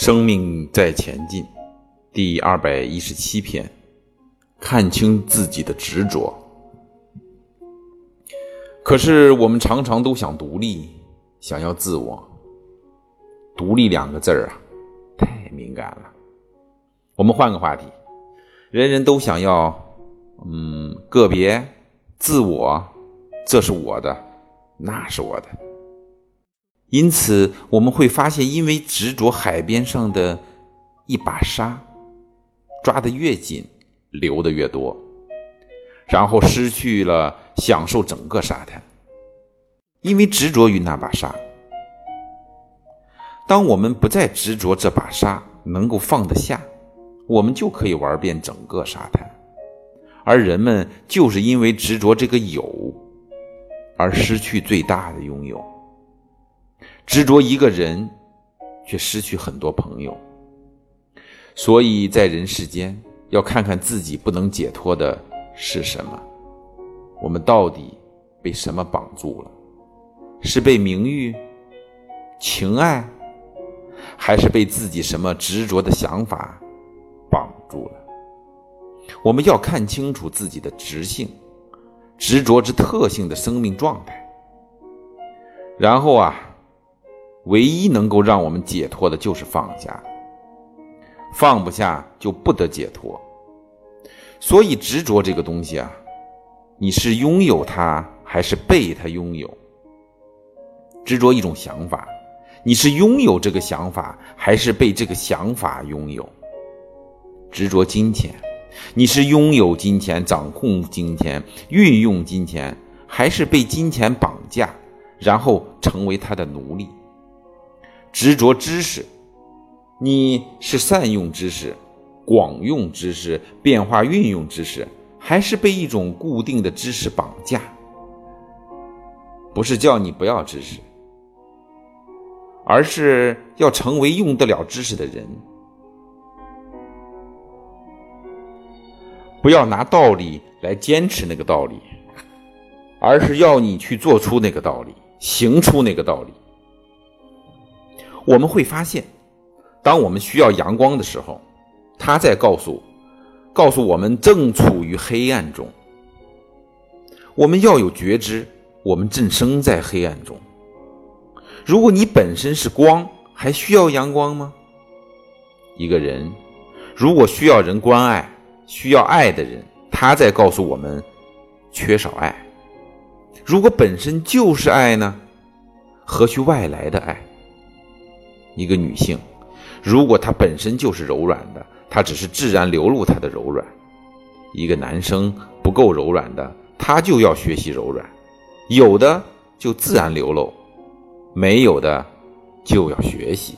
生命在前进，第二百一十七篇，看清自己的执着。可是我们常常都想独立，想要自我。独立两个字儿啊，太敏感了。我们换个话题，人人都想要，嗯，个别、自我，这是我的，那是我的。因此，我们会发现，因为执着海边上的一把沙，抓得越紧，流得越多，然后失去了享受整个沙滩。因为执着于那把沙，当我们不再执着这把沙，能够放得下，我们就可以玩遍整个沙滩。而人们就是因为执着这个有，而失去最大的拥有。执着一个人，却失去很多朋友。所以在人世间，要看看自己不能解脱的是什么。我们到底被什么绑住了？是被名誉、情爱，还是被自己什么执着的想法绑住了？我们要看清楚自己的执性、执着之特性的生命状态，然后啊。唯一能够让我们解脱的就是放下，放不下就不得解脱。所以执着这个东西啊，你是拥有它还是被它拥有？执着一种想法，你是拥有这个想法还是被这个想法拥有？执着金钱，你是拥有金钱、掌控金钱、运用金钱，还是被金钱绑架，然后成为他的奴隶？执着知识，你是善用知识、广用知识、变化运用知识，还是被一种固定的知识绑架？不是叫你不要知识，而是要成为用得了知识的人。不要拿道理来坚持那个道理，而是要你去做出那个道理，行出那个道理。我们会发现，当我们需要阳光的时候，它在告诉，告诉我们正处于黑暗中。我们要有觉知，我们正生在黑暗中。如果你本身是光，还需要阳光吗？一个人如果需要人关爱，需要爱的人，他在告诉我们缺少爱。如果本身就是爱呢？何须外来的爱？一个女性，如果她本身就是柔软的，她只是自然流露她的柔软；一个男生不够柔软的，他就要学习柔软，有的就自然流露，没有的就要学习。